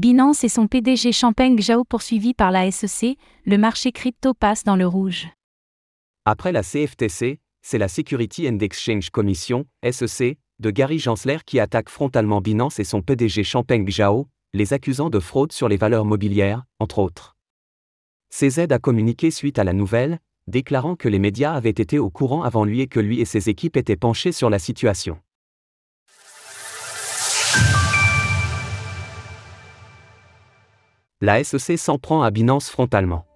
Binance et son PDG Champagne Zhao poursuivis par la SEC, le marché crypto passe dans le rouge. Après la CFTC, c'est la Security and Exchange Commission, SEC, de Gary Gensler qui attaque frontalement Binance et son PDG Champagne Zhao, les accusant de fraude sur les valeurs mobilières, entre autres. CZ a communiqué suite à la nouvelle, déclarant que les médias avaient été au courant avant lui et que lui et ses équipes étaient penchés sur la situation. La SEC s'en prend à Binance frontalement.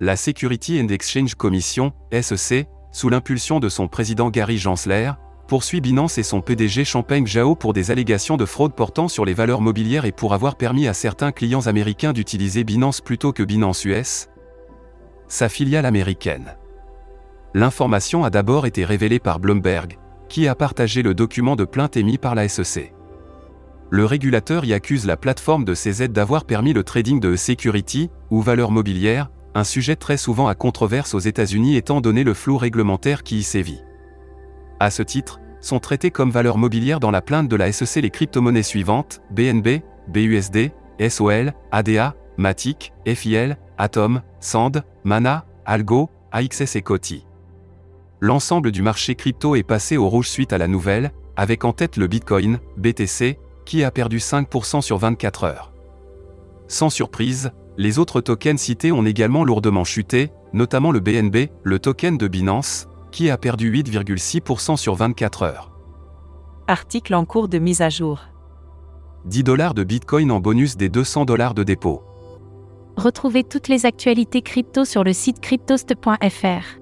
La Security and Exchange Commission, SEC, sous l'impulsion de son président Gary Gensler, poursuit Binance et son PDG Champagne Zhao pour des allégations de fraude portant sur les valeurs mobilières et pour avoir permis à certains clients américains d'utiliser Binance plutôt que Binance US, sa filiale américaine. L'information a d'abord été révélée par Bloomberg, qui a partagé le document de plainte émis par la SEC. Le régulateur y accuse la plateforme de CZ d'avoir permis le trading de security, ou valeurs mobilières, un sujet très souvent à controverse aux États-Unis étant donné le flou réglementaire qui y sévit. À ce titre, sont traités comme valeurs mobilières dans la plainte de la SEC les crypto-monnaies suivantes BNB, BUSD, SOL, ADA, Matic, FIL, Atom, Sand, Mana, Algo, AXS et Coty. L'ensemble du marché crypto est passé au rouge suite à la nouvelle, avec en tête le Bitcoin, BTC, qui a perdu 5% sur 24 heures? Sans surprise, les autres tokens cités ont également lourdement chuté, notamment le BNB, le token de Binance, qui a perdu 8,6% sur 24 heures. Article en cours de mise à jour. 10 dollars de Bitcoin en bonus des 200 dollars de dépôt. Retrouvez toutes les actualités crypto sur le site cryptost.fr.